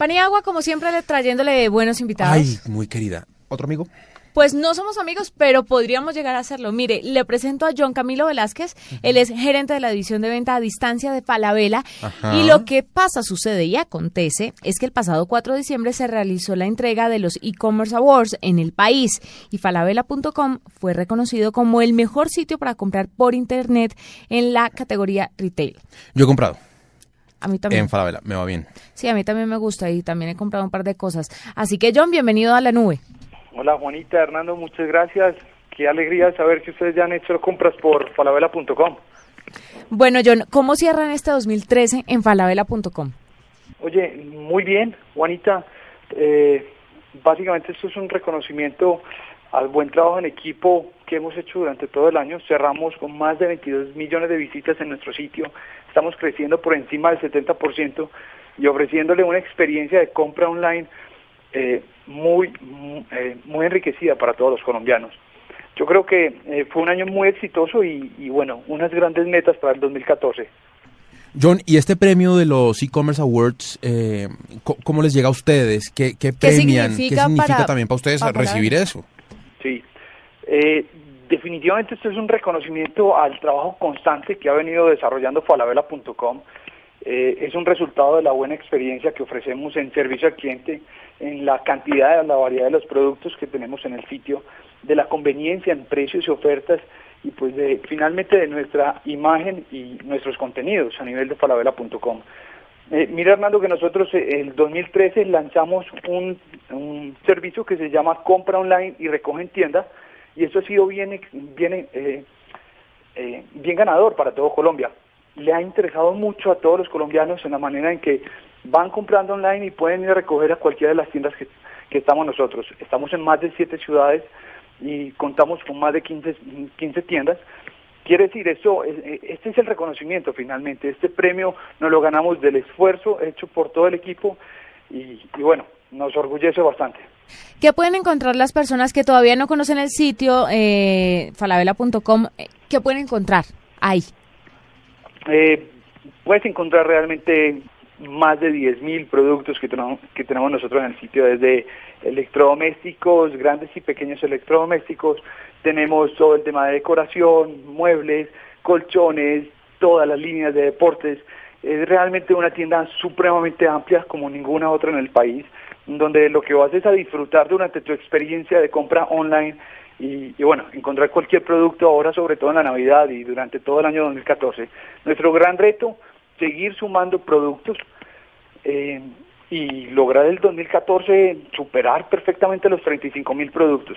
Paniagua, como siempre, le- trayéndole buenos invitados. Ay, muy querida. ¿Otro amigo? Pues no somos amigos, pero podríamos llegar a hacerlo. Mire, le presento a John Camilo Velázquez. Él es gerente de la división de venta a distancia de Falabella. Ajá. Y lo que pasa, sucede y acontece es que el pasado 4 de diciembre se realizó la entrega de los e-commerce awards en el país y falabella.com fue reconocido como el mejor sitio para comprar por internet en la categoría retail. Yo he comprado A mí también. en Falabella, me va bien. Sí, a mí también me gusta y también he comprado un par de cosas. Así que John, bienvenido a la nube. Hola Juanita, Hernando, muchas gracias. Qué alegría saber que ustedes ya han hecho compras por falabella.com. Bueno, John, ¿cómo cierran este 2013 en falabella.com? Oye, muy bien, Juanita. Eh, básicamente esto es un reconocimiento al buen trabajo en equipo que hemos hecho durante todo el año. Cerramos con más de 22 millones de visitas en nuestro sitio. Estamos creciendo por encima del 70% y ofreciéndole una experiencia de compra online eh, muy, mu- eh, muy enriquecida para todos los colombianos. Yo creo que eh, fue un año muy exitoso y, y, bueno, unas grandes metas para el 2014. John, ¿y este premio de los e-commerce awards, eh, cómo les llega a ustedes? ¿Qué, qué premian? significa ¿Qué significa para- también para ustedes para recibir eso? Sí, Eh, definitivamente esto es un reconocimiento al trabajo constante que ha venido desarrollando falabella.com. Eh, es un resultado de la buena experiencia que ofrecemos en servicio al cliente, en la cantidad, la variedad de los productos que tenemos en el sitio, de la conveniencia en precios y ofertas y pues de, finalmente de nuestra imagen y nuestros contenidos a nivel de falabella.com. Eh, mira Hernando que nosotros eh, el 2013 lanzamos un, servicio que se llama compra online y recoge en tienda y eso ha sido bien, bien, eh, bien ganador para todo Colombia. Le ha interesado mucho a todos los colombianos en la manera en que van comprando online y pueden ir a recoger a cualquiera de las tiendas que, que estamos nosotros. Estamos en más de siete ciudades y contamos con más de 15, 15 tiendas. Quiere decir, eso, es- eh, este es el reconocimiento finalmente. Este premio nos lo ganamos del esfuerzo hecho por todo el equipo y, y bueno, nos orgullece bastante. ¿Qué pueden encontrar las personas que todavía no conocen el sitio eh, falabella.com? Eh, ¿Qué pueden encontrar ahí? Eh, puedes encontrar realmente más de 10.000 productos que tenemos, que tenemos nosotros en el sitio, desde electrodomésticos, grandes y pequeños electrodomésticos, tenemos todo el tema de decoración, muebles, colchones, todas las líneas de deportes. Es realmente una tienda supremamente amplia como ninguna otra en el país, donde lo que vas es a disfrutar durante tu experiencia de compra online y, y bueno, encontrar cualquier producto ahora, sobre todo en la Navidad y durante todo el año 2014. Nuestro gran reto, seguir sumando productos eh, y lograr el 2014 superar perfectamente los 35 mil productos.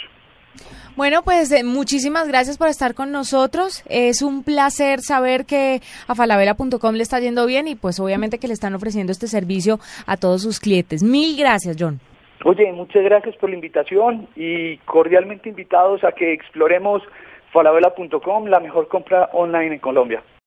Bueno, pues eh, muchísimas gracias por estar con nosotros. Es un placer saber que a falabella.com le está yendo bien y pues obviamente que le están ofreciendo este servicio a todos sus clientes. Mil gracias, John. Oye, muchas gracias por la invitación y cordialmente invitados a que exploremos falabella.com, la mejor compra online en Colombia.